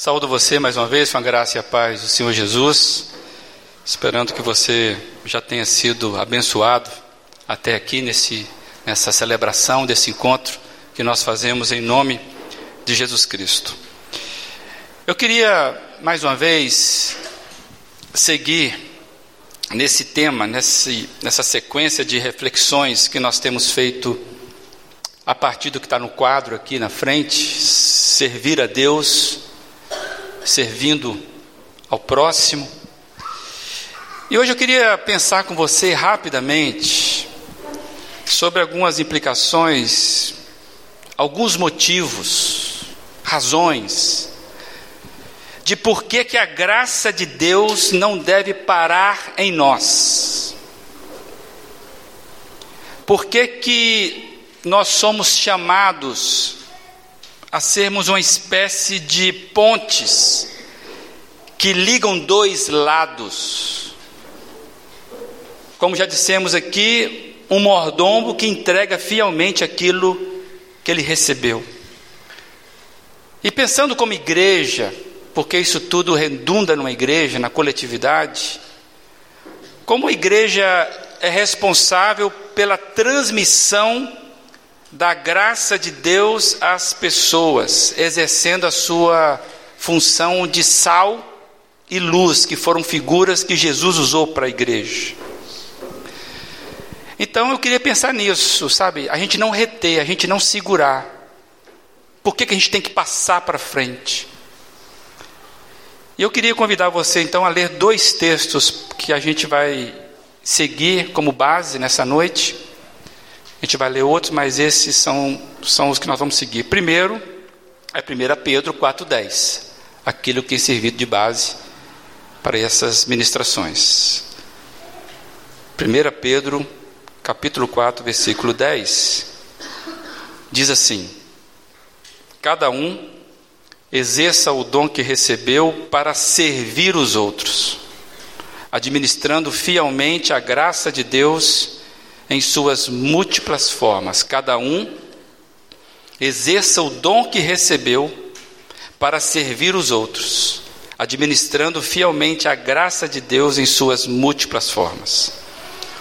Saúdo você mais uma vez com a graça e a paz do Senhor Jesus, esperando que você já tenha sido abençoado até aqui nesse, nessa celebração desse encontro que nós fazemos em nome de Jesus Cristo. Eu queria mais uma vez seguir nesse tema, nesse, nessa sequência de reflexões que nós temos feito a partir do que está no quadro aqui na frente, servir a Deus servindo ao próximo. E hoje eu queria pensar com você rapidamente sobre algumas implicações, alguns motivos, razões de por que, que a graça de Deus não deve parar em nós. Por que, que nós somos chamados a sermos uma espécie de pontes que ligam dois lados. Como já dissemos aqui, um mordomo que entrega fielmente aquilo que ele recebeu. E pensando como igreja, porque isso tudo redunda numa igreja, na coletividade, como a igreja é responsável pela transmissão da graça de Deus às pessoas, exercendo a sua função de sal e luz, que foram figuras que Jesus usou para a igreja. Então eu queria pensar nisso, sabe? A gente não reter, a gente não segurar. Por que, que a gente tem que passar para frente? E eu queria convidar você então a ler dois textos que a gente vai seguir como base nessa noite. A gente vai ler outros, mas esses são, são os que nós vamos seguir. Primeiro, é 1 Pedro 4,10, aquilo que tem servido de base para essas ministrações. 1 Pedro, capítulo 4, versículo 10, diz assim: Cada um exerça o dom que recebeu para servir os outros, administrando fielmente a graça de Deus em suas múltiplas formas. Cada um exerça o dom que recebeu para servir os outros, administrando fielmente a graça de Deus em suas múltiplas formas.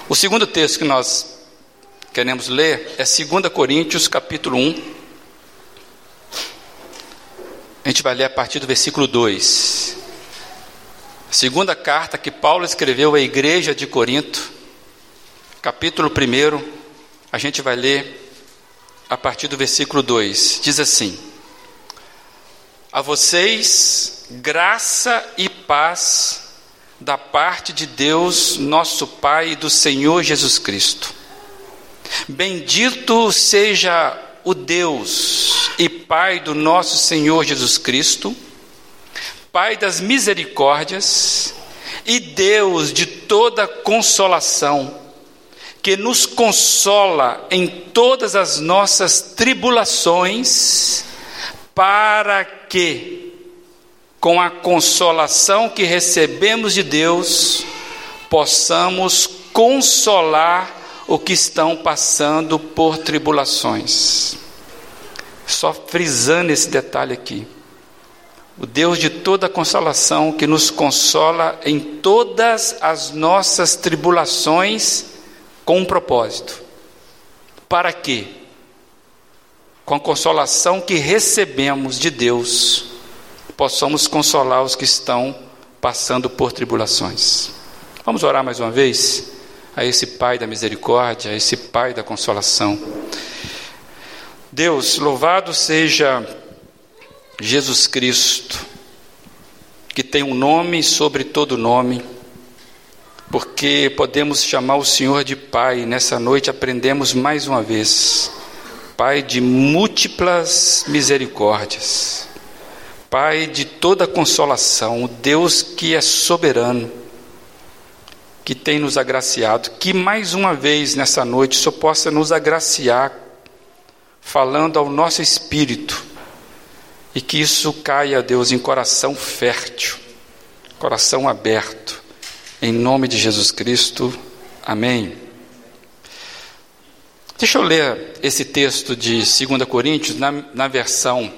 O segundo texto que nós queremos ler é 2 Coríntios, capítulo 1. A gente vai ler a partir do versículo 2. Segunda carta que Paulo escreveu à igreja de Corinto, capítulo 1, a gente vai ler a partir do versículo 2. Diz assim: A vocês graça e paz da parte de Deus, nosso Pai e do Senhor Jesus Cristo. Bendito seja o Deus e Pai do nosso Senhor Jesus Cristo, Pai das misericórdias e Deus de toda consolação que nos consola em todas as nossas tribulações, para que, com a consolação que recebemos de Deus, possamos consolar o que estão passando por tribulações. Só frisando esse detalhe aqui. O Deus de toda consolação que nos consola em todas as nossas tribulações com um propósito. Para quê? Com a consolação que recebemos de Deus, possamos consolar os que estão passando por tribulações. Vamos orar mais uma vez a esse Pai da misericórdia, a esse Pai da consolação. Deus, louvado seja Jesus Cristo, que tem um nome sobre todo nome porque podemos chamar o Senhor de Pai. Nessa noite aprendemos mais uma vez, Pai de múltiplas misericórdias, Pai de toda consolação, o Deus que é soberano, que tem nos agraciado, que mais uma vez nessa noite só possa nos agraciar, falando ao nosso espírito, e que isso caia, Deus, em coração fértil, coração aberto em nome de Jesus Cristo, amém. Deixa eu ler esse texto de 2 Coríntios na, na versão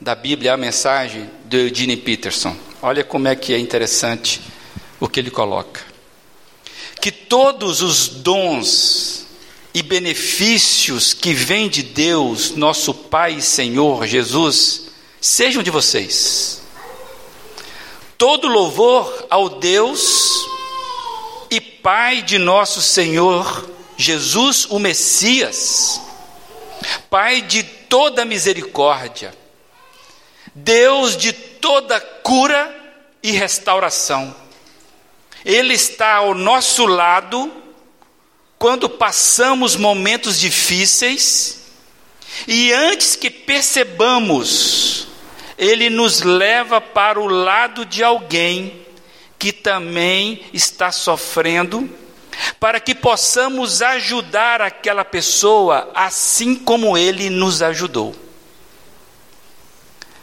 da Bíblia, a mensagem de Eugene Peterson. Olha como é que é interessante o que ele coloca. Que todos os dons e benefícios que vêm de Deus, nosso Pai e Senhor Jesus, sejam de vocês. Todo louvor ao Deus e Pai de nosso Senhor Jesus, o Messias, Pai de toda misericórdia, Deus de toda cura e restauração. Ele está ao nosso lado quando passamos momentos difíceis e antes que percebamos, ele nos leva para o lado de alguém que também está sofrendo, para que possamos ajudar aquela pessoa assim como ele nos ajudou.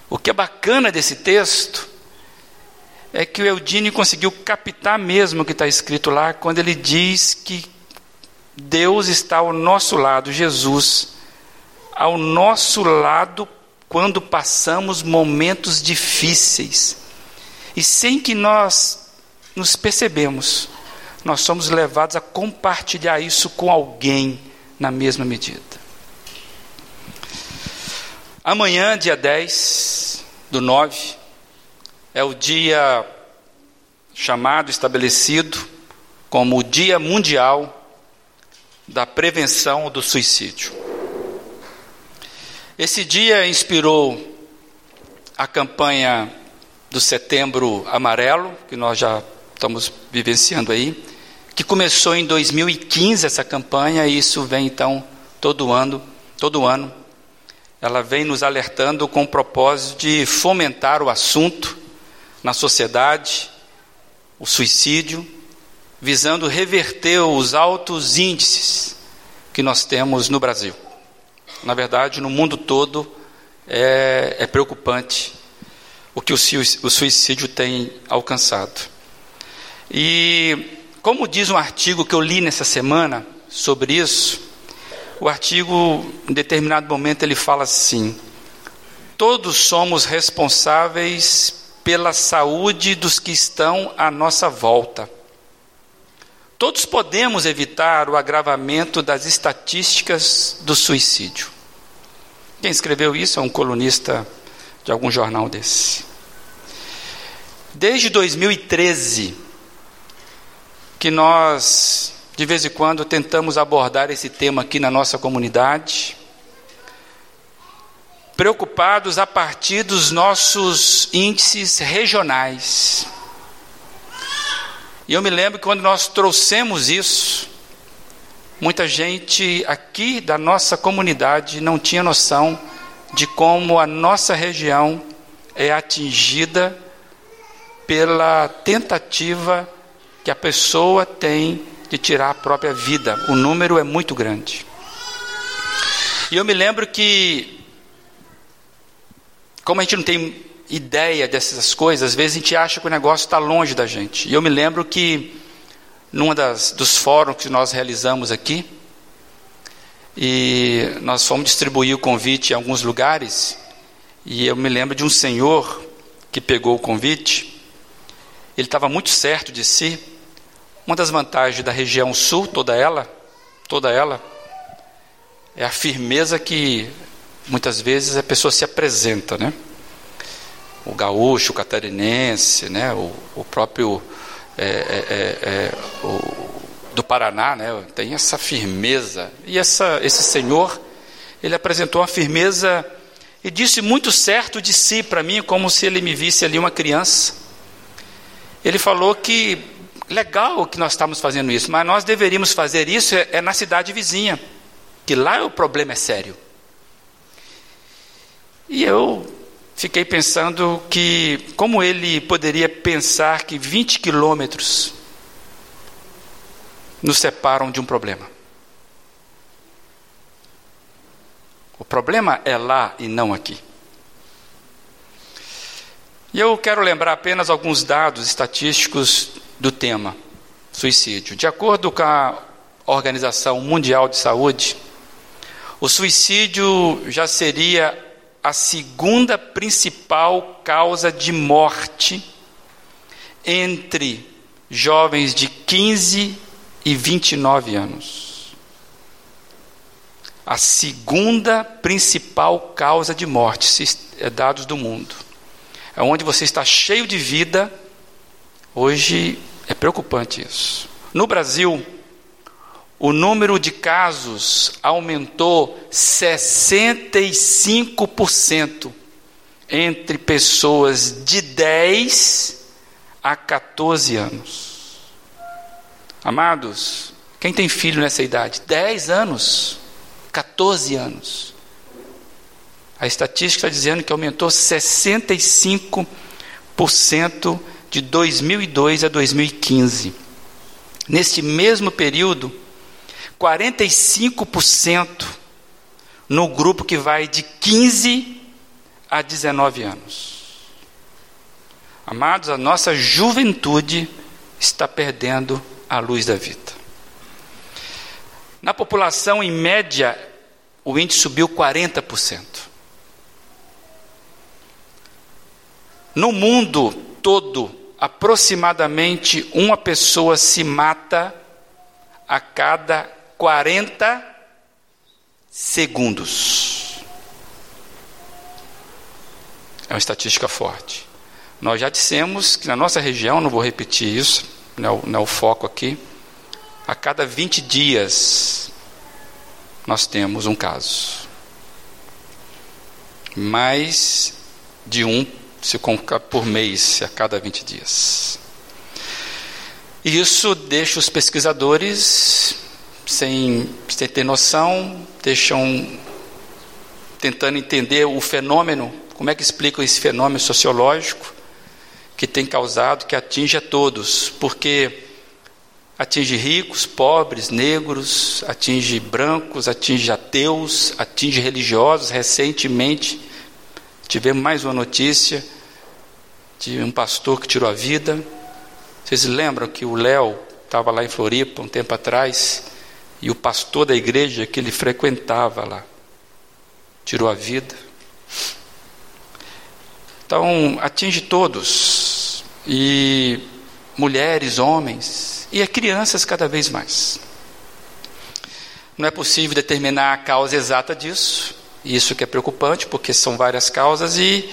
O que é bacana desse texto é que o Eudine conseguiu captar mesmo o que está escrito lá, quando ele diz que Deus está ao nosso lado, Jesus, ao nosso lado quando passamos momentos difíceis. E sem que nós nos percebemos, nós somos levados a compartilhar isso com alguém na mesma medida. Amanhã, dia 10 do 9, é o dia chamado, estabelecido como o Dia Mundial da Prevenção do Suicídio. Esse dia inspirou a campanha do Setembro Amarelo, que nós já estamos vivenciando aí, que começou em 2015 essa campanha e isso vem então todo ano, todo ano ela vem nos alertando com o propósito de fomentar o assunto na sociedade, o suicídio, visando reverter os altos índices que nós temos no Brasil. Na verdade, no mundo todo é, é preocupante o que o suicídio tem alcançado. E, como diz um artigo que eu li nessa semana sobre isso, o artigo, em determinado momento, ele fala assim: todos somos responsáveis pela saúde dos que estão à nossa volta. Todos podemos evitar o agravamento das estatísticas do suicídio. Quem escreveu isso é um colunista de algum jornal desse. Desde 2013, que nós de vez em quando tentamos abordar esse tema aqui na nossa comunidade, preocupados a partir dos nossos índices regionais. E eu me lembro que quando nós trouxemos isso, muita gente aqui da nossa comunidade não tinha noção de como a nossa região é atingida pela tentativa que a pessoa tem de tirar a própria vida. O número é muito grande. E eu me lembro que, como a gente não tem ideia dessas coisas, às vezes a gente acha que o negócio está longe da gente. E eu me lembro que, num dos fóruns que nós realizamos aqui, e nós fomos distribuir o convite em alguns lugares, e eu me lembro de um senhor que pegou o convite, ele estava muito certo de si, uma das vantagens da região sul, toda ela, toda ela, é a firmeza que muitas vezes a pessoa se apresenta, né? O gaúcho, o catarinense, né? O, o próprio é, é, é, é o, do Paraná, né? Tem essa firmeza e essa, esse senhor, ele apresentou uma firmeza e disse muito certo de si para mim, como se ele me visse ali uma criança. Ele falou que legal que nós estamos fazendo isso, mas nós deveríamos fazer isso é, é na cidade vizinha, que lá o problema é sério. E eu fiquei pensando que como ele poderia pensar que 20 quilômetros nos separam de um problema. O problema é lá e não aqui. E eu quero lembrar apenas alguns dados estatísticos do tema suicídio. De acordo com a Organização Mundial de Saúde, o suicídio já seria a segunda principal causa de morte entre jovens de 15 e 29 anos. A segunda principal causa de morte, é dados do mundo. É onde você está cheio de vida. Hoje é preocupante isso. No Brasil, o número de casos aumentou 65% entre pessoas de 10 a 14 anos. Amados, quem tem filho nessa idade? 10 anos, 14 anos. A estatística está dizendo que aumentou 65% de 2002 a 2015. Neste mesmo período, 45% no grupo que vai de 15 a 19 anos. Amados, a nossa juventude está perdendo a luz da vida. Na população, em média, o índice subiu 40%. No mundo todo, aproximadamente uma pessoa se mata a cada 40 segundos. É uma estatística forte. Nós já dissemos que na nossa região, não vou repetir isso, não é não é o foco aqui, a cada 20 dias nós temos um caso. Mais de um se por mês, a cada 20 dias. Isso deixa os pesquisadores sem, ter noção, deixam tentando entender o fenômeno, como é que explicam esse fenômeno sociológico que tem causado, que atinge a todos, porque atinge ricos, pobres, negros, atinge brancos, atinge ateus, atinge religiosos. Recentemente tivemos mais uma notícia de um pastor que tirou a vida. Vocês lembram que o Léo estava lá em Floripa um tempo atrás e o pastor da igreja que ele frequentava lá tirou a vida. Então, atinge todos, e mulheres, homens, e crianças cada vez mais. Não é possível determinar a causa exata disso, isso que é preocupante, porque são várias causas e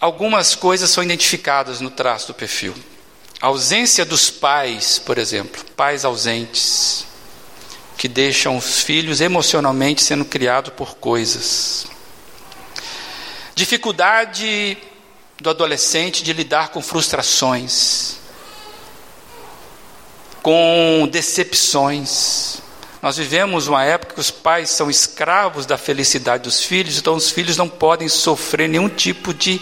algumas coisas são identificadas no traço do perfil. A ausência dos pais, por exemplo, pais ausentes, que deixam os filhos emocionalmente sendo criados por coisas. Dificuldade do adolescente de lidar com frustrações, com decepções. Nós vivemos uma época que os pais são escravos da felicidade dos filhos, então os filhos não podem sofrer nenhum tipo de,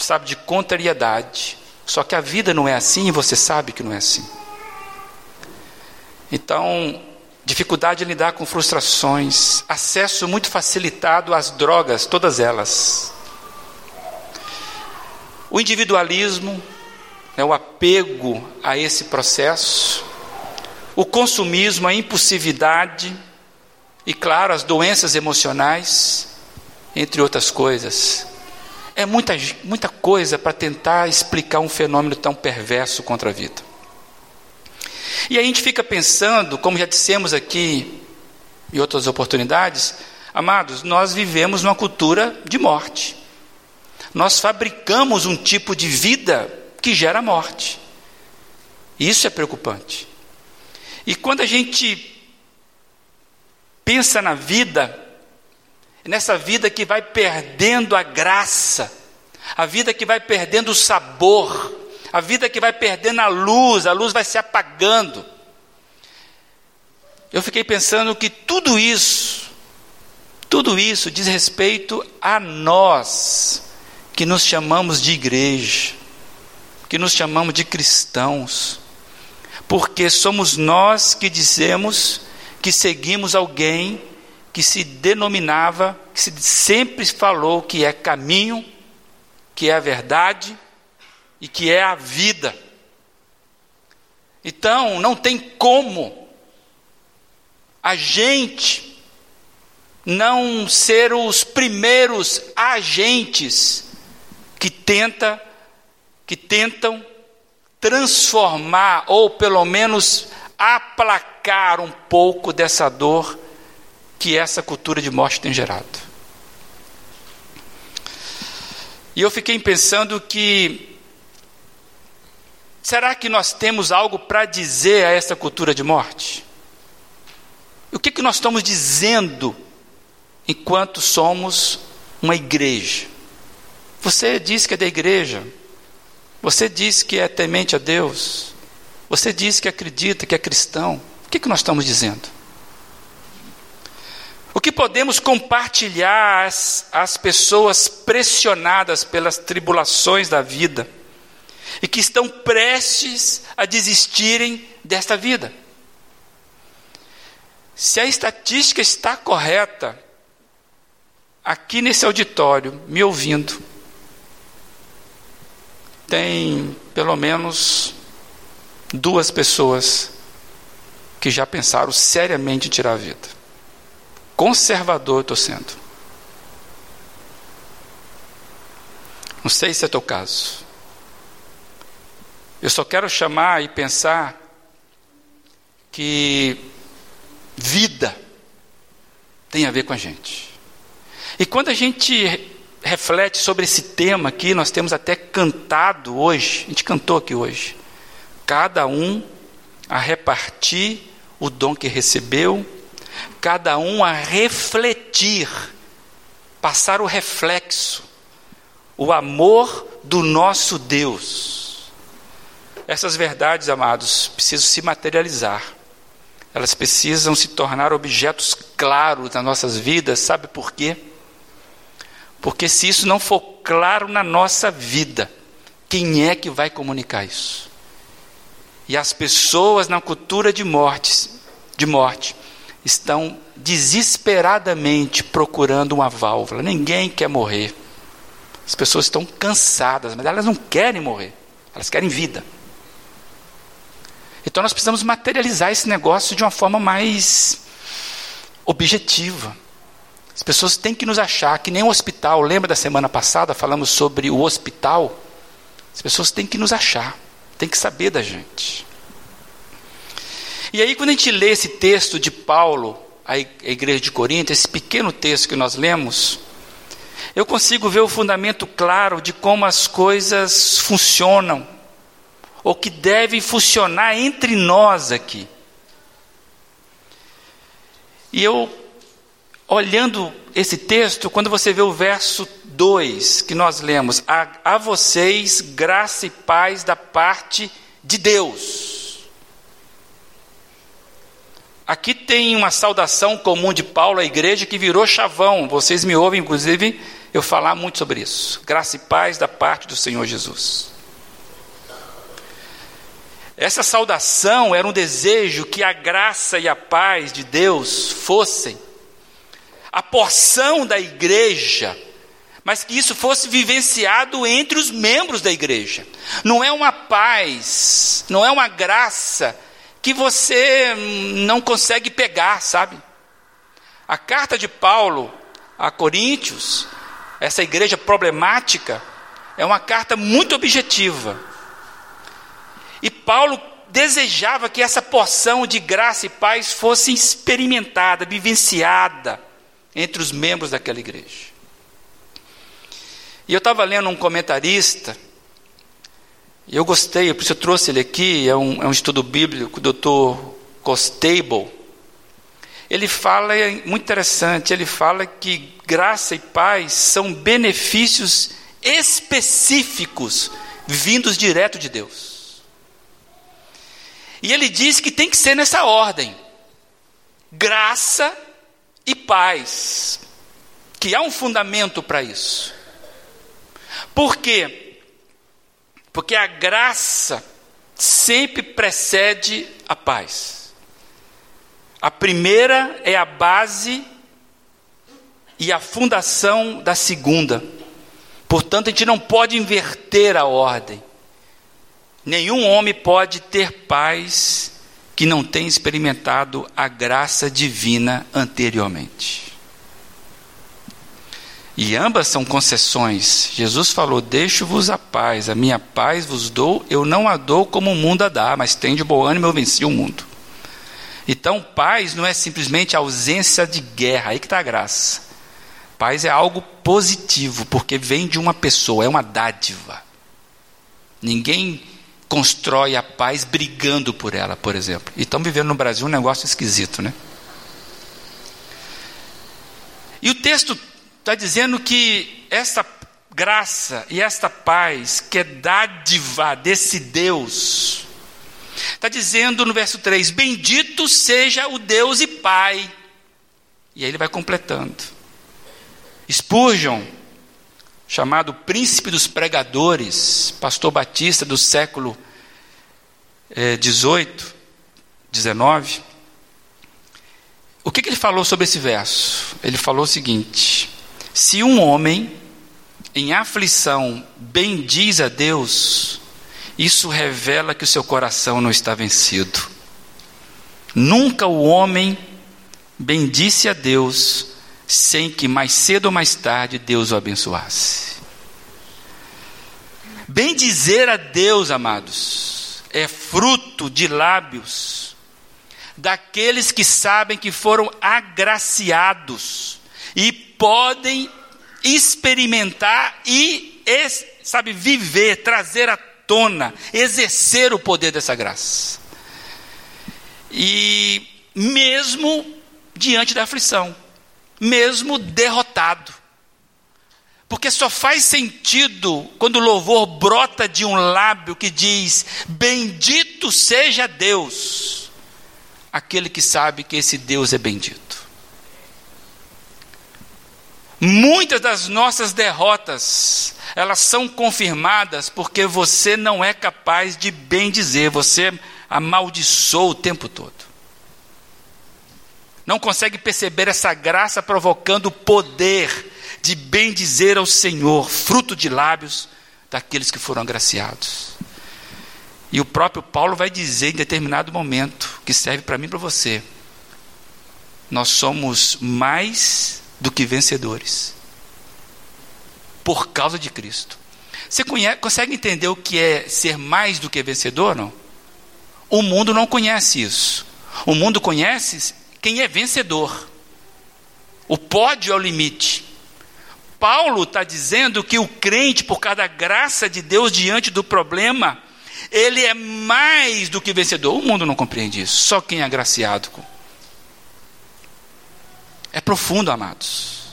sabe, de contrariedade. Só que a vida não é assim e você sabe que não é assim. Então, dificuldade em lidar com frustrações, acesso muito facilitado às drogas, todas elas. O individualismo, né, o apego a esse processo, o consumismo, a impulsividade e, claro, as doenças emocionais, entre outras coisas. É muita, muita coisa para tentar explicar um fenômeno tão perverso contra a vida. E a gente fica pensando, como já dissemos aqui em outras oportunidades, amados, nós vivemos numa cultura de morte. Nós fabricamos um tipo de vida que gera morte. Isso é preocupante. E quando a gente pensa na vida, nessa vida que vai perdendo a graça, a vida que vai perdendo o sabor, a vida que vai perdendo a luz, a luz vai se apagando. Eu fiquei pensando que tudo isso, tudo isso diz respeito a nós, que nos chamamos de igreja, que nos chamamos de cristãos, porque somos nós que dizemos que seguimos alguém que se denominava, que se sempre falou que é caminho, que é a verdade e que é a vida. Então, não tem como a gente não ser os primeiros agentes que tenta que tentam transformar ou pelo menos aplacar um pouco dessa dor que essa cultura de morte tem gerado. E eu fiquei pensando que será que nós temos algo para dizer a essa cultura de morte? O que, que nós estamos dizendo enquanto somos uma igreja? Você diz que é da igreja, você diz que é temente a Deus, você diz que acredita, que é cristão. O que, que nós estamos dizendo? Que podemos compartilhar às pessoas pressionadas pelas tribulações da vida e que estão prestes a desistirem desta vida? Se a estatística está correta, aqui nesse auditório, me ouvindo, tem pelo menos duas pessoas que já pensaram seriamente em tirar a vida conservador estou sendo. Não sei se é teu caso. Eu só quero chamar e pensar que vida tem a ver com a gente. E quando a gente reflete sobre esse tema aqui, nós temos até cantado hoje, a gente cantou aqui hoje, cada um a repartir o dom que recebeu cada um a refletir, passar o reflexo, o amor do nosso Deus. Essas verdades, amados, precisam se materializar. Elas precisam se tornar objetos claros nas nossas vidas, sabe por quê? Porque se isso não for claro na nossa vida, quem é que vai comunicar isso? E as pessoas na cultura de morte, de morte, estão desesperadamente procurando uma válvula. Ninguém quer morrer. As pessoas estão cansadas, mas elas não querem morrer. Elas querem vida. Então nós precisamos materializar esse negócio de uma forma mais objetiva. As pessoas têm que nos achar, que nem um hospital. Lembra da semana passada falamos sobre o hospital? As pessoas têm que nos achar, têm que saber da gente. E aí, quando a gente lê esse texto de Paulo, a igreja de Corinto, esse pequeno texto que nós lemos, eu consigo ver o fundamento claro de como as coisas funcionam, ou que devem funcionar entre nós aqui. E eu, olhando esse texto, quando você vê o verso 2 que nós lemos, a, a vocês graça e paz da parte de Deus. Aqui tem uma saudação comum de Paulo à igreja que virou chavão. Vocês me ouvem, inclusive, eu falar muito sobre isso. Graça e paz da parte do Senhor Jesus. Essa saudação era um desejo que a graça e a paz de Deus fossem a porção da igreja, mas que isso fosse vivenciado entre os membros da igreja. Não é uma paz, não é uma graça que você não consegue pegar, sabe? A carta de Paulo a Coríntios, essa igreja problemática, é uma carta muito objetiva. E Paulo desejava que essa porção de graça e paz fosse experimentada, vivenciada entre os membros daquela igreja. E eu estava lendo um comentarista eu gostei, por isso eu trouxe ele aqui, é um, é um estudo bíblico do Dr. Costable. Ele fala, é muito interessante, ele fala que graça e paz são benefícios específicos vindos direto de Deus. E ele diz que tem que ser nessa ordem: graça e paz. Que há um fundamento para isso. Por quê? Porque a graça sempre precede a paz. A primeira é a base e a fundação da segunda. Portanto, a gente não pode inverter a ordem. Nenhum homem pode ter paz que não tenha experimentado a graça divina anteriormente. E ambas são concessões. Jesus falou: Deixo-vos a paz, a minha paz vos dou, eu não a dou como o mundo a dá, mas tem de bom ânimo, eu venci o mundo. Então, paz não é simplesmente ausência de guerra, aí que está a graça. Paz é algo positivo, porque vem de uma pessoa, é uma dádiva. Ninguém constrói a paz brigando por ela, por exemplo. E estamos vivendo no Brasil um negócio esquisito, né? E o texto está dizendo que essa graça e esta paz, que é dádiva desse Deus, está dizendo no verso 3: Bendito seja o Deus e Pai. E aí ele vai completando. Spurgeon, chamado príncipe dos pregadores, pastor batista do século eh, 18, 19, o que, que ele falou sobre esse verso? Ele falou o seguinte: se um homem em aflição bendiz a Deus, isso revela que o seu coração não está vencido. Nunca o homem bendisse a Deus sem que mais cedo ou mais tarde Deus o abençoasse. Bendizer a Deus, amados, é fruto de lábios daqueles que sabem que foram agraciados e podem experimentar e, sabe, viver, trazer à tona, exercer o poder dessa graça. E mesmo diante da aflição, mesmo derrotado. Porque só faz sentido quando o louvor brota de um lábio que diz: Bendito seja Deus, aquele que sabe que esse Deus é bendito. Muitas das nossas derrotas, elas são confirmadas porque você não é capaz de bem dizer, você amaldiçoou o tempo todo. Não consegue perceber essa graça provocando o poder de bem dizer ao Senhor, fruto de lábios daqueles que foram agraciados. E o próprio Paulo vai dizer em determinado momento, que serve para mim e para você: nós somos mais do que vencedores. Por causa de Cristo. Você conhece, consegue entender o que é ser mais do que vencedor, não? O mundo não conhece isso. O mundo conhece quem é vencedor. O pódio é o limite. Paulo está dizendo que o crente, por causa da graça de Deus diante do problema, ele é mais do que vencedor. O mundo não compreende isso. Só quem é agraciado com é profundo, amados.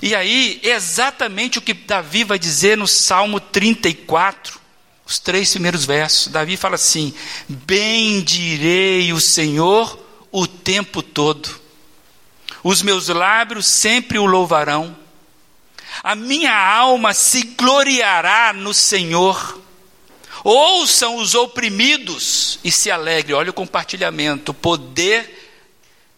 E aí, exatamente o que Davi vai dizer no Salmo 34, os três primeiros versos. Davi fala assim: Bendirei o Senhor o tempo todo, os meus lábios sempre o louvarão, a minha alma se gloriará no Senhor. Ouçam os oprimidos e se alegre. Olha o compartilhamento, o poder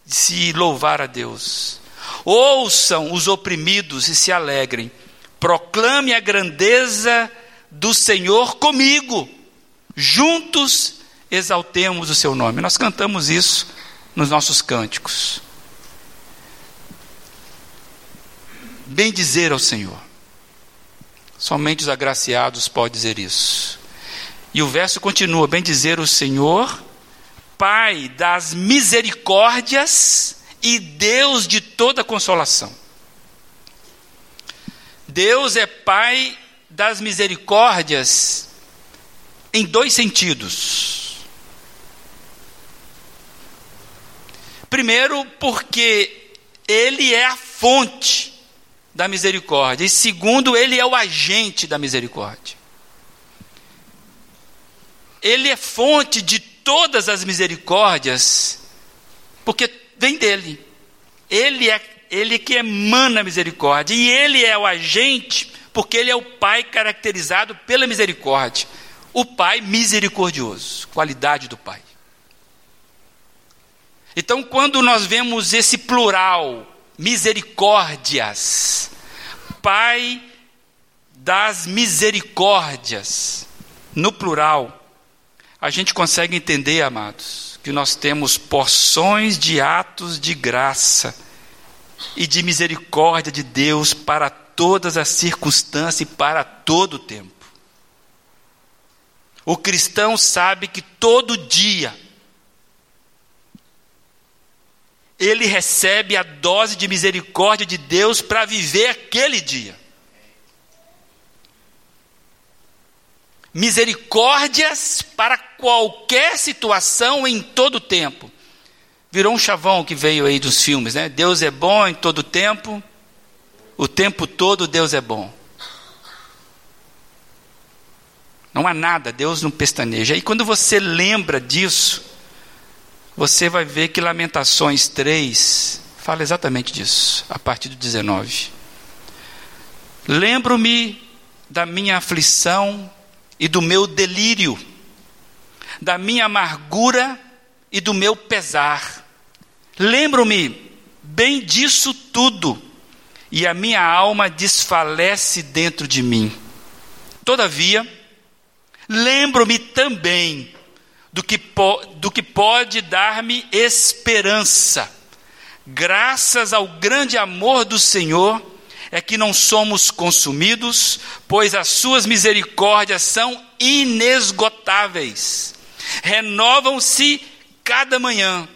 de se louvar a Deus. Ouçam os oprimidos e se alegrem. Proclame a grandeza do Senhor comigo. Juntos exaltemos o seu nome. Nós cantamos isso nos nossos cânticos. Bem dizer ao Senhor. Somente os agraciados podem dizer isso. E o verso continua: Bem dizer o Senhor, Pai das misericórdias e Deus de toda consolação. Deus é Pai das misericórdias em dois sentidos. Primeiro, porque Ele é a fonte da misericórdia, e segundo, Ele é o agente da misericórdia. Ele é fonte de todas as misericórdias, porque vem dele. Ele é ele que emana a misericórdia e ele é o agente, porque ele é o pai caracterizado pela misericórdia. O pai misericordioso, qualidade do pai. Então, quando nós vemos esse plural, misericórdias, pai das misericórdias, no plural, a gente consegue entender, amados, que nós temos porções de atos de graça e de misericórdia de Deus para todas as circunstâncias e para todo o tempo. O cristão sabe que todo dia ele recebe a dose de misericórdia de Deus para viver aquele dia. Misericórdias para qualquer situação em todo tempo. Virou um chavão que veio aí dos filmes, né? Deus é bom em todo tempo, o tempo todo Deus é bom. Não há nada, Deus não pestaneja. E quando você lembra disso, você vai ver que Lamentações 3 fala exatamente disso, a partir do 19. Lembro-me da minha aflição e do meu delírio, da minha amargura e do meu pesar. Lembro-me bem disso tudo, e a minha alma desfalece dentro de mim. Todavia, lembro-me também do que, do que pode dar-me esperança. Graças ao grande amor do Senhor, é que não somos consumidos, pois as suas misericórdias são inesgotáveis, renovam-se cada manhã.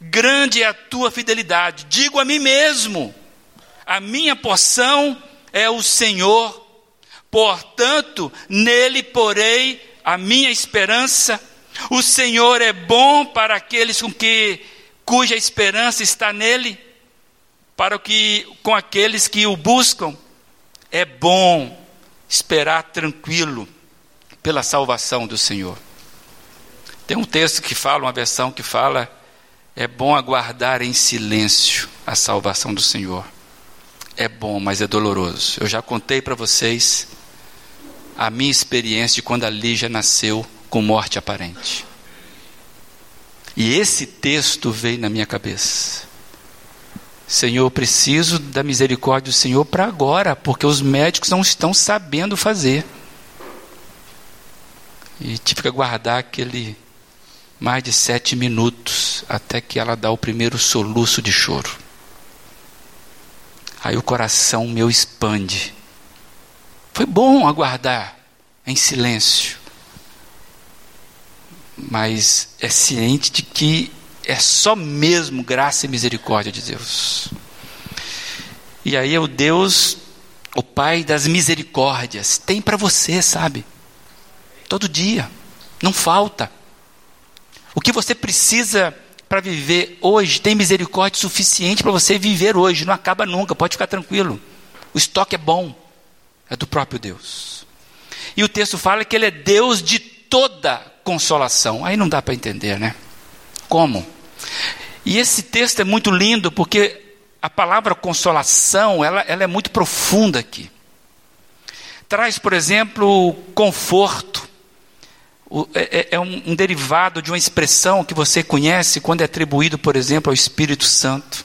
Grande é a tua fidelidade. Digo a mim mesmo: a minha porção é o Senhor, portanto, nele porei a minha esperança o Senhor é bom para aqueles com que cuja esperança está nele, para que com aqueles que o buscam. É bom esperar tranquilo pela salvação do Senhor. Tem um texto que fala, uma versão que fala, é bom aguardar em silêncio a salvação do Senhor. É bom, mas é doloroso. Eu já contei para vocês a minha experiência de quando a Lígia nasceu com morte aparente. E esse texto veio na minha cabeça. Senhor, eu preciso da misericórdia do Senhor para agora, porque os médicos não estão sabendo fazer. E tive que aguardar aquele mais de sete minutos até que ela dá o primeiro soluço de choro. Aí o coração meu expande. Foi bom aguardar em silêncio mas é ciente de que é só mesmo graça e misericórdia de Deus. E aí é o Deus, o Pai das misericórdias, tem para você, sabe? Todo dia, não falta. O que você precisa para viver hoje, tem misericórdia suficiente para você viver hoje, não acaba nunca, pode ficar tranquilo. O estoque é bom, é do próprio Deus. E o texto fala que Ele é Deus de toda consolação. Aí não dá para entender, né? Como? E esse texto é muito lindo porque a palavra consolação, ela, ela é muito profunda aqui. Traz, por exemplo, conforto. O, é, é, é um, um derivado de uma expressão que você conhece quando é atribuído, por exemplo, ao Espírito Santo.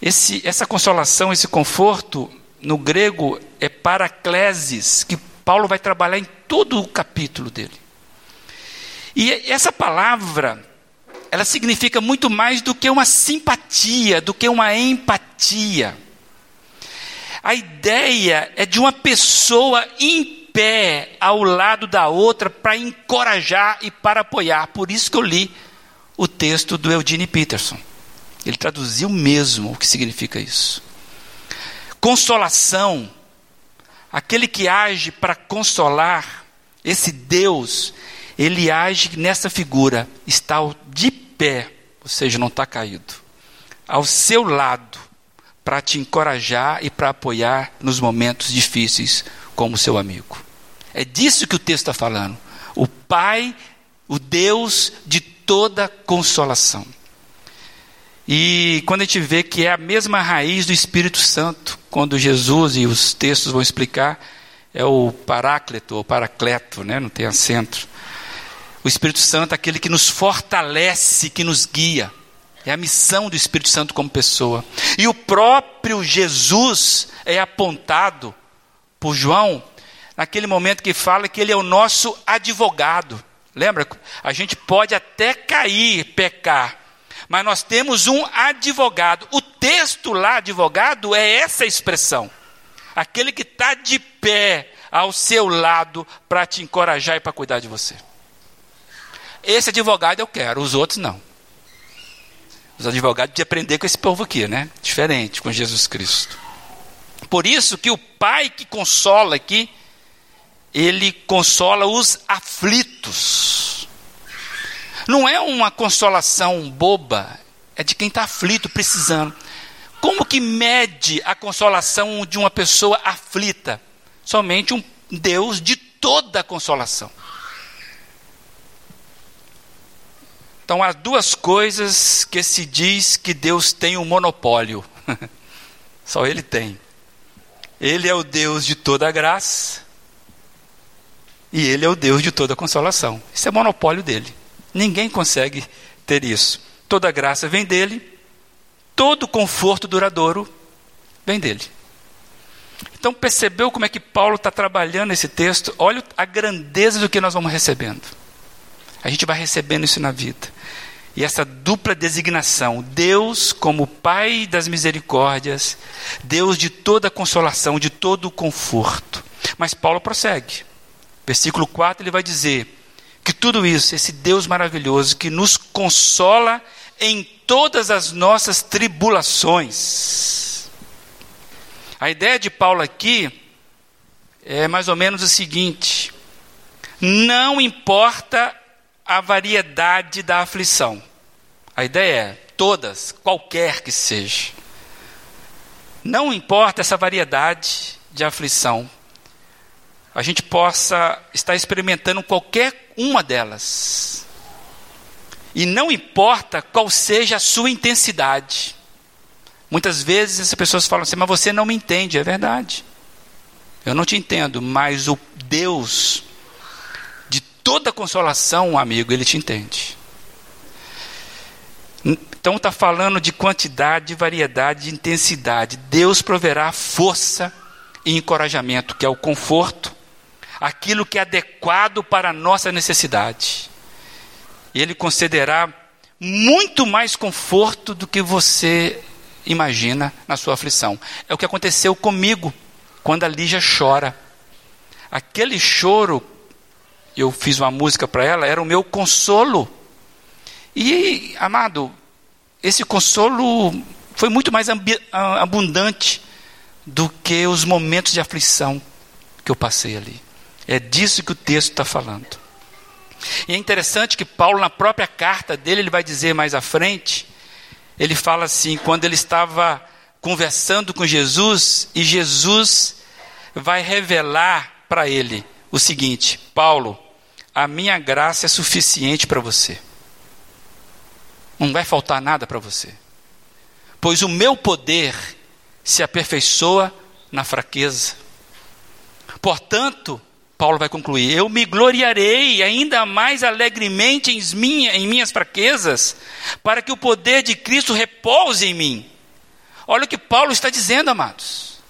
Esse, essa consolação, esse conforto, no grego é paraclesis, que Paulo vai trabalhar em todo o capítulo dele. E essa palavra, ela significa muito mais do que uma simpatia, do que uma empatia. A ideia é de uma pessoa em pé ao lado da outra para encorajar e para apoiar. Por isso que eu li o texto do Eugene Peterson. Ele traduziu mesmo o que significa isso. Consolação, aquele que age para consolar, esse Deus, ele age nessa figura, está de pé, ou seja, não está caído, ao seu lado, para te encorajar e para apoiar nos momentos difíceis, como seu amigo. É disso que o texto está falando. O Pai, o Deus de toda consolação. E quando a gente vê que é a mesma raiz do Espírito Santo, quando Jesus e os textos vão explicar, é o Paráclito, ou Paracleto, né? não tem acento. O Espírito Santo é aquele que nos fortalece, que nos guia. É a missão do Espírito Santo como pessoa. E o próprio Jesus é apontado por João naquele momento que fala que ele é o nosso advogado. Lembra? A gente pode até cair, pecar, mas nós temos um advogado. O texto lá, advogado, é essa expressão. aquele que está de pé ao seu lado para te encorajar e para cuidar de você. Esse advogado eu quero, os outros não. Os advogados de aprender com esse povo aqui, né? Diferente com Jesus Cristo. Por isso que o pai que consola aqui, ele consola os aflitos. Não é uma consolação boba, é de quem está aflito, precisando. Como que mede a consolação de uma pessoa aflita? Somente um Deus de toda a consolação. Então há duas coisas que se diz que Deus tem um monopólio. Só Ele tem. Ele é o Deus de toda graça e Ele é o Deus de toda consolação. Isso é monopólio dele. Ninguém consegue ter isso. Toda graça vem dele, todo conforto duradouro vem dele. Então percebeu como é que Paulo está trabalhando esse texto? Olha a grandeza do que nós vamos recebendo. A gente vai recebendo isso na vida. E essa dupla designação, Deus como Pai das misericórdias, Deus de toda consolação, de todo conforto. Mas Paulo prossegue. Versículo 4 ele vai dizer que tudo isso, esse Deus maravilhoso que nos consola em todas as nossas tribulações. A ideia de Paulo aqui é mais ou menos o seguinte: não importa a variedade da aflição. A ideia é todas, qualquer que seja. Não importa essa variedade de aflição, a gente possa estar experimentando qualquer uma delas. E não importa qual seja a sua intensidade. Muitas vezes as pessoas falam assim, mas você não me entende, é verdade. Eu não te entendo, mas o Deus toda consolação, amigo, ele te entende. Então está falando de quantidade, de variedade, de intensidade. Deus proverá força e encorajamento, que é o conforto, aquilo que é adequado para a nossa necessidade. Ele concederá muito mais conforto do que você imagina na sua aflição. É o que aconteceu comigo quando a Lígia chora. Aquele choro eu fiz uma música para ela, era o meu consolo. E, amado, esse consolo foi muito mais abundante do que os momentos de aflição que eu passei ali. É disso que o texto está falando. E é interessante que Paulo, na própria carta dele, ele vai dizer mais à frente, ele fala assim: quando ele estava conversando com Jesus, e Jesus vai revelar para ele o seguinte: Paulo, a minha graça é suficiente para você. Não vai faltar nada para você. Pois o meu poder se aperfeiçoa na fraqueza. Portanto, Paulo vai concluir: eu me gloriarei ainda mais alegremente em, minha, em minhas fraquezas, para que o poder de Cristo repouse em mim. Olha o que Paulo está dizendo, amados.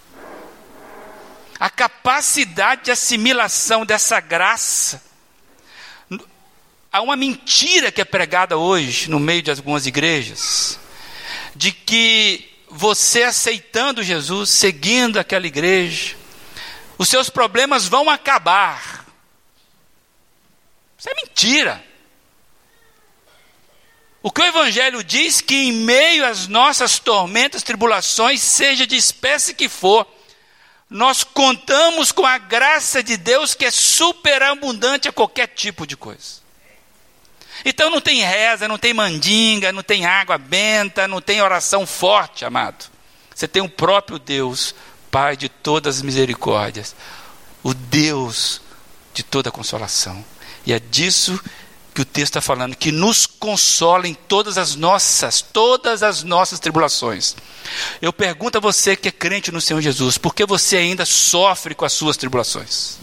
A capacidade de assimilação dessa graça há uma mentira que é pregada hoje no meio de algumas igrejas, de que você aceitando Jesus, seguindo aquela igreja, os seus problemas vão acabar. Isso é mentira. O que o Evangelho diz que em meio às nossas tormentas, tribulações, seja de espécie que for, nós contamos com a graça de Deus que é superabundante a qualquer tipo de coisa. Então não tem reza, não tem mandinga, não tem água benta, não tem oração forte, amado. Você tem o próprio Deus, Pai de todas as misericórdias, o Deus de toda consolação. E é disso que o texto está falando, que nos consola em todas as nossas, todas as nossas tribulações. Eu pergunto a você que é crente no Senhor Jesus, por que você ainda sofre com as suas tribulações?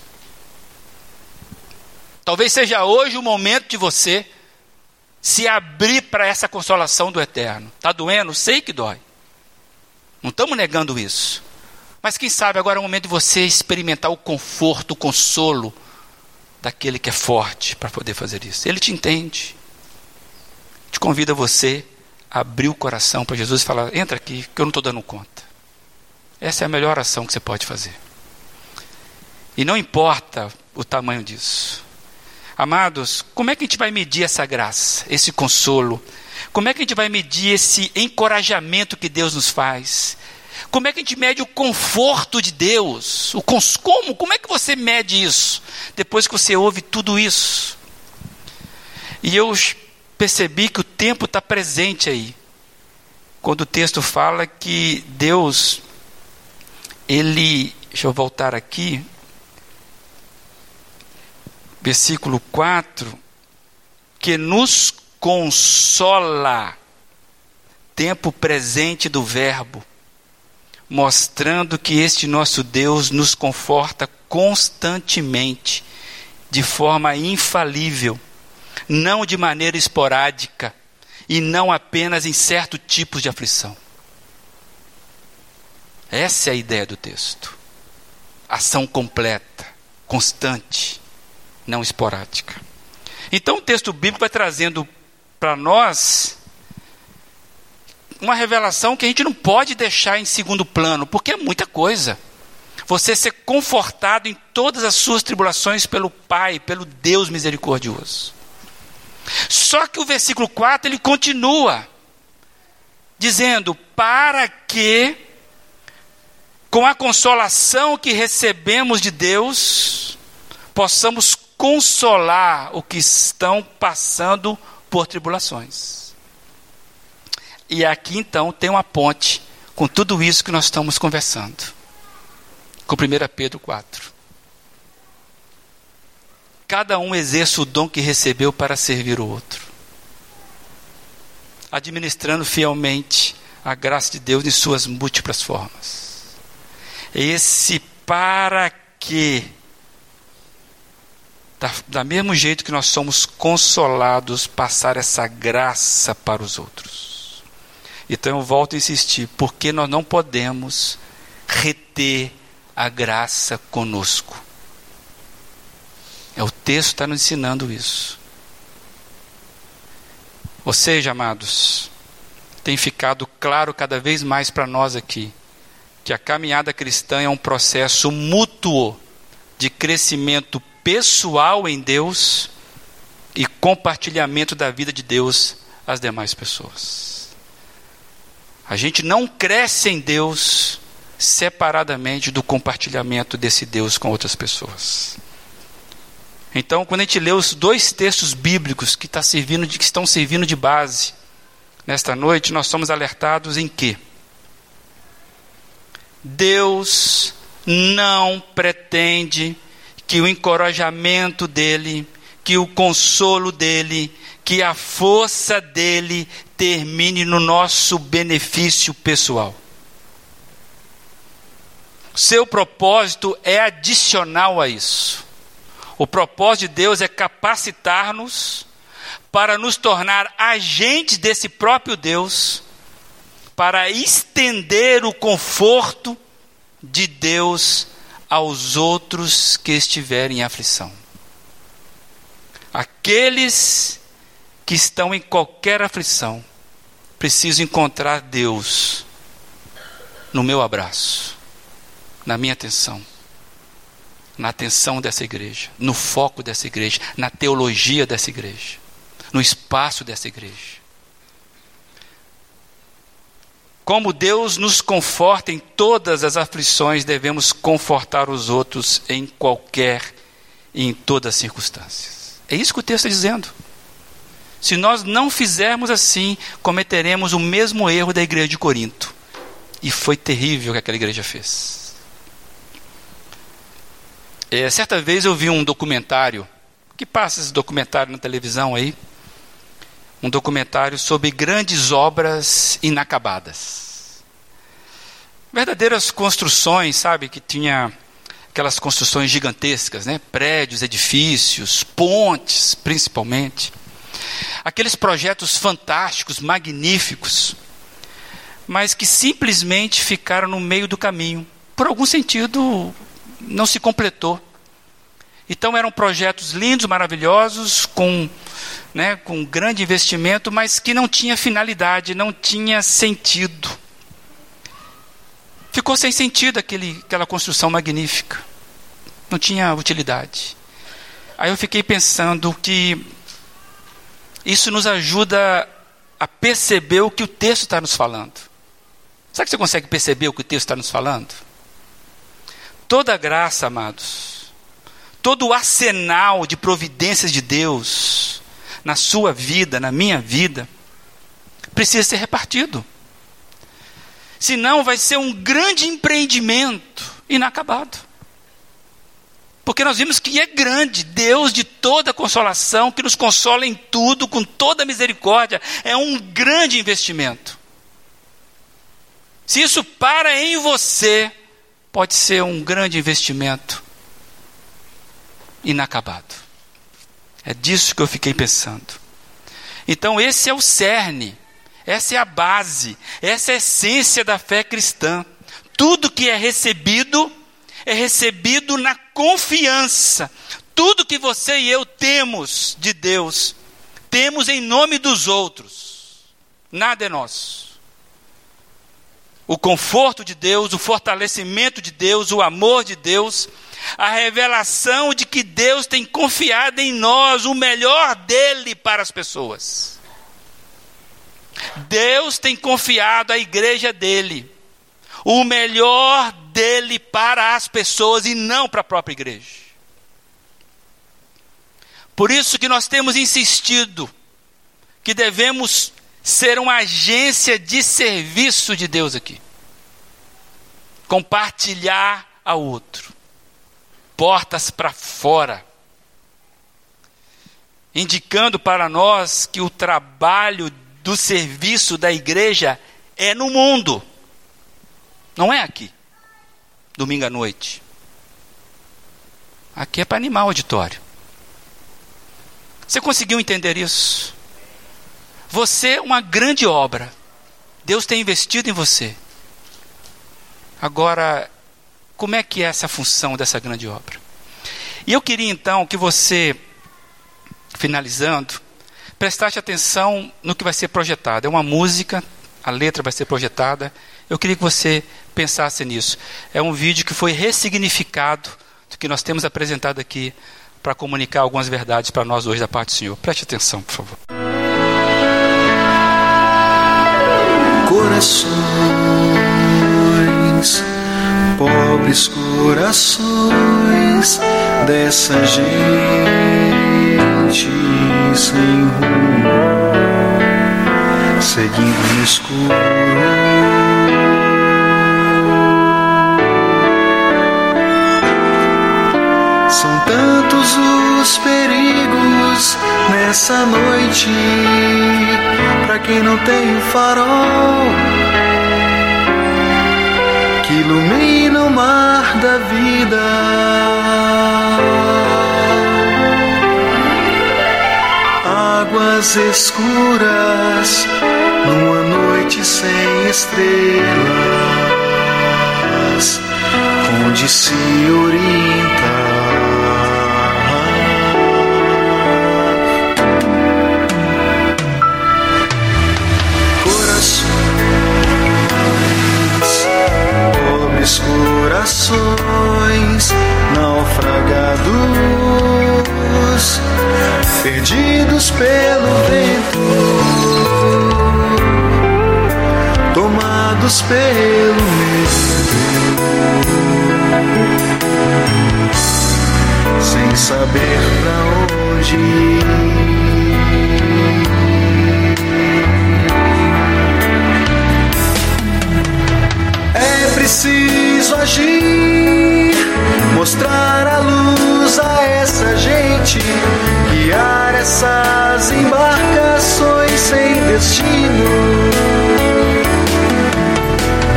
Talvez seja hoje o momento de você se abrir para essa consolação do eterno. Está doendo? Sei que dói. Não estamos negando isso. Mas quem sabe agora é o momento de você experimentar o conforto, o consolo daquele que é forte para poder fazer isso. Ele te entende. Te convida você a abrir o coração para Jesus e falar: entra aqui, que eu não estou dando conta. Essa é a melhor ação que você pode fazer. E não importa o tamanho disso. Amados, como é que a gente vai medir essa graça, esse consolo? Como é que a gente vai medir esse encorajamento que Deus nos faz? Como é que a gente mede o conforto de Deus? O cons como? Como é que você mede isso? Depois que você ouve tudo isso. E eu percebi que o tempo está presente aí. Quando o texto fala que Deus, Ele. Deixa eu voltar aqui. Versículo 4. Que nos consola. Tempo presente do Verbo mostrando que este nosso Deus nos conforta constantemente, de forma infalível, não de maneira esporádica e não apenas em certos tipos de aflição. Essa é a ideia do texto. Ação completa, constante, não esporádica. Então o texto bíblico vai trazendo para nós uma revelação que a gente não pode deixar em segundo plano, porque é muita coisa. Você ser confortado em todas as suas tribulações pelo Pai, pelo Deus misericordioso. Só que o versículo 4 ele continua dizendo: para que com a consolação que recebemos de Deus, possamos consolar o que estão passando por tribulações. E aqui então tem uma ponte com tudo isso que nós estamos conversando. Com 1 Pedro 4. Cada um exerce o dom que recebeu para servir o outro, administrando fielmente a graça de Deus em suas múltiplas formas. Esse para que, da, da mesmo jeito que nós somos consolados, passar essa graça para os outros. Então eu volto a insistir, porque nós não podemos reter a graça conosco. É o texto está nos ensinando isso. Ou seja, amados, tem ficado claro cada vez mais para nós aqui que a caminhada cristã é um processo mútuo de crescimento pessoal em Deus e compartilhamento da vida de Deus às demais pessoas. A gente não cresce em Deus separadamente do compartilhamento desse Deus com outras pessoas. Então, quando a gente lê os dois textos bíblicos que, tá servindo de, que estão servindo de base nesta noite, nós somos alertados em que Deus não pretende que o encorajamento dele, que o consolo dele, que a força dele termine no nosso benefício pessoal. Seu propósito é adicional a isso. O propósito de Deus é capacitar-nos para nos tornar agentes desse próprio Deus, para estender o conforto de Deus aos outros que estiverem em aflição. Aqueles que estão em qualquer aflição, preciso encontrar Deus no meu abraço, na minha atenção, na atenção dessa igreja, no foco dessa igreja, na teologia dessa igreja, no espaço dessa igreja. Como Deus nos conforta em todas as aflições, devemos confortar os outros em qualquer e em todas as circunstâncias. É isso que o texto está dizendo. Se nós não fizermos assim, cometeremos o mesmo erro da igreja de Corinto. E foi terrível o que aquela igreja fez. É, certa vez eu vi um documentário, que passa esse documentário na televisão aí, um documentário sobre grandes obras inacabadas. Verdadeiras construções, sabe, que tinha aquelas construções gigantescas, né? Prédios, edifícios, pontes, principalmente aqueles projetos fantásticos, magníficos, mas que simplesmente ficaram no meio do caminho. Por algum sentido, não se completou. Então eram projetos lindos, maravilhosos, com, né, com grande investimento, mas que não tinha finalidade, não tinha sentido. ficou sem sentido aquele, aquela construção magnífica. Não tinha utilidade. Aí eu fiquei pensando que isso nos ajuda a perceber o que o texto está nos falando. Sabe que você consegue perceber o que o texto está nos falando? Toda graça, amados, todo o arsenal de providências de Deus na sua vida, na minha vida, precisa ser repartido. Senão vai ser um grande empreendimento inacabado. Porque nós vimos que é grande, Deus de toda consolação, que nos consola em tudo, com toda misericórdia, é um grande investimento. Se isso para em você, pode ser um grande investimento inacabado. É disso que eu fiquei pensando. Então, esse é o cerne, essa é a base, essa é a essência da fé cristã. Tudo que é recebido, é recebido na confiança. Tudo que você e eu temos de Deus, temos em nome dos outros. Nada é nosso. O conforto de Deus, o fortalecimento de Deus, o amor de Deus, a revelação de que Deus tem confiado em nós o melhor dele para as pessoas. Deus tem confiado à igreja dele o melhor dele para as pessoas e não para a própria igreja. Por isso que nós temos insistido que devemos ser uma agência de serviço de Deus aqui. Compartilhar ao outro. Portas para fora. Indicando para nós que o trabalho do serviço da igreja é no mundo não é aqui, domingo à noite. Aqui é para animar o auditório. Você conseguiu entender isso? Você é uma grande obra. Deus tem investido em você. Agora, como é que é essa função dessa grande obra? E eu queria então que você, finalizando, prestasse atenção no que vai ser projetado. É uma música, a letra vai ser projetada. Eu queria que você pensasse nisso. É um vídeo que foi ressignificado do que nós temos apresentado aqui para comunicar algumas verdades para nós hoje da parte do Senhor. Preste atenção, por favor. Corações, pobres corações dessa gente sem rumo, seguindo no escuro. São tantos os perigos nessa noite. Para quem não tem farol que ilumina o mar da vida. Águas escuras numa noite sem estrelas, onde se orienta perdidos pelo vento, tomados pelo medo, sem saber pra onde ir. preciso agir, mostrar a luz a essa gente, guiar essas embarcações sem destino.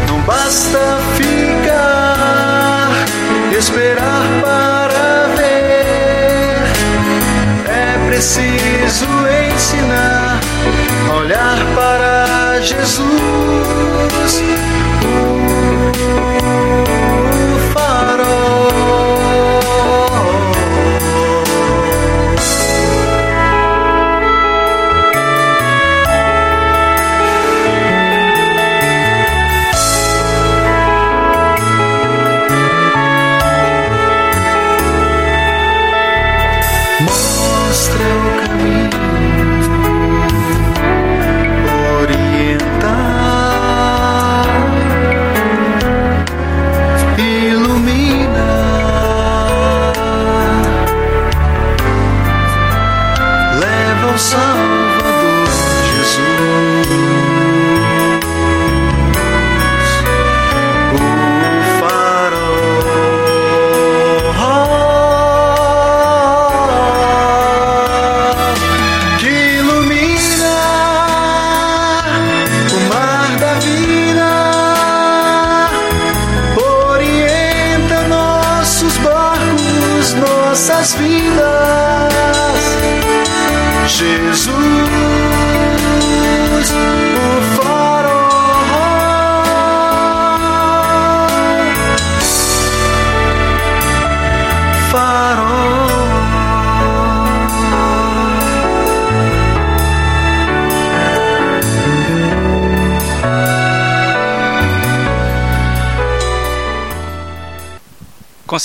Não basta ficar, esperar para ver. É preciso ensinar, olhar para Jesus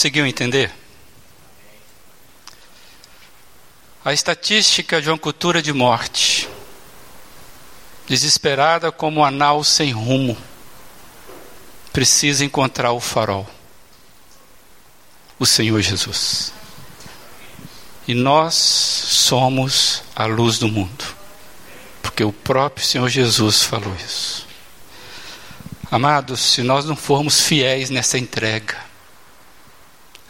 Conseguiu entender? A estatística de uma cultura de morte, desesperada como um anal sem rumo, precisa encontrar o farol, o Senhor Jesus. E nós somos a luz do mundo, porque o próprio Senhor Jesus falou isso. Amados, se nós não formos fiéis nessa entrega,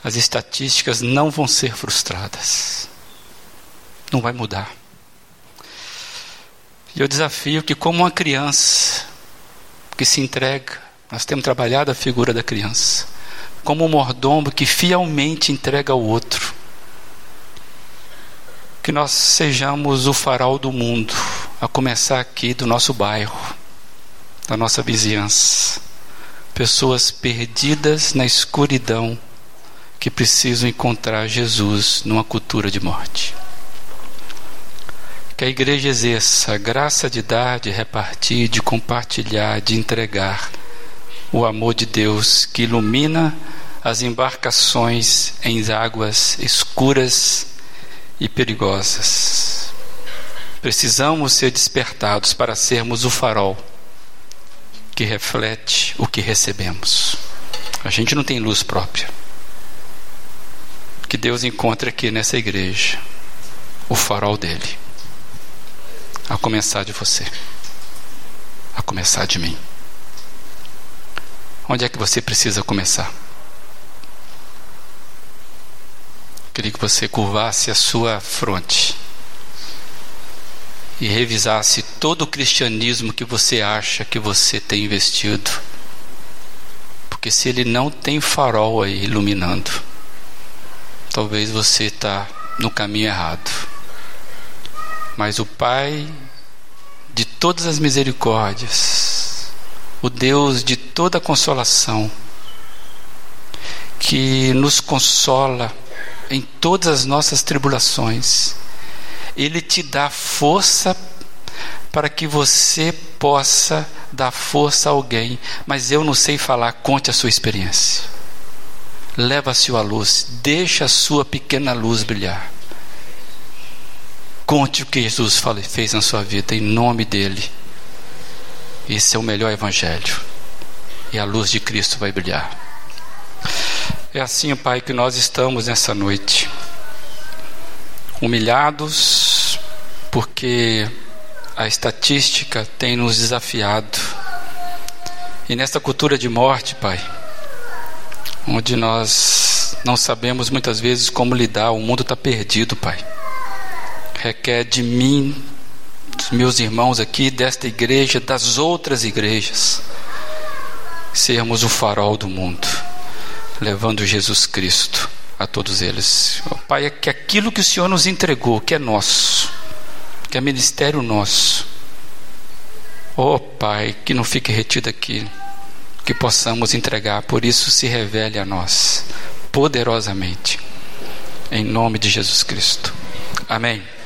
as estatísticas não vão ser frustradas. Não vai mudar. E eu desafio que, como uma criança que se entrega, nós temos trabalhado a figura da criança, como um mordomo que fielmente entrega ao outro, que nós sejamos o farol do mundo, a começar aqui do nosso bairro, da nossa vizinhança. Pessoas perdidas na escuridão que precisam encontrar Jesus numa cultura de morte. Que a igreja exerça a graça de dar, de repartir, de compartilhar, de entregar o amor de Deus que ilumina as embarcações em águas escuras e perigosas. Precisamos ser despertados para sermos o farol que reflete o que recebemos. A gente não tem luz própria. Que Deus encontre aqui nessa igreja o farol dele. A começar de você. A começar de mim. Onde é que você precisa começar? Queria que você curvasse a sua fronte e revisasse todo o cristianismo que você acha que você tem investido. Porque se ele não tem farol aí iluminando, talvez você está no caminho errado. Mas o Pai de todas as misericórdias, o Deus de toda consolação, que nos consola em todas as nossas tribulações, Ele te dá força para que você possa dar força a alguém, mas eu não sei falar, conte a sua experiência. Leva-se a luz, deixa a sua pequena luz brilhar. Conte o que Jesus fez na sua vida, em nome dele. Esse é o melhor evangelho. E a luz de Cristo vai brilhar. É assim, Pai, que nós estamos nessa noite. Humilhados, porque a estatística tem nos desafiado. E nesta cultura de morte, Pai, onde nós não sabemos muitas vezes como lidar, o mundo está perdido, Pai. Requer de mim, dos meus irmãos aqui, desta igreja, das outras igrejas, sermos o farol do mundo, levando Jesus Cristo a todos eles. Ó Pai, é que aquilo que o Senhor nos entregou, que é nosso, que é ministério nosso, ó Pai, que não fique retido aqui, que possamos entregar, por isso se revele a nós, poderosamente, em nome de Jesus Cristo. Amém.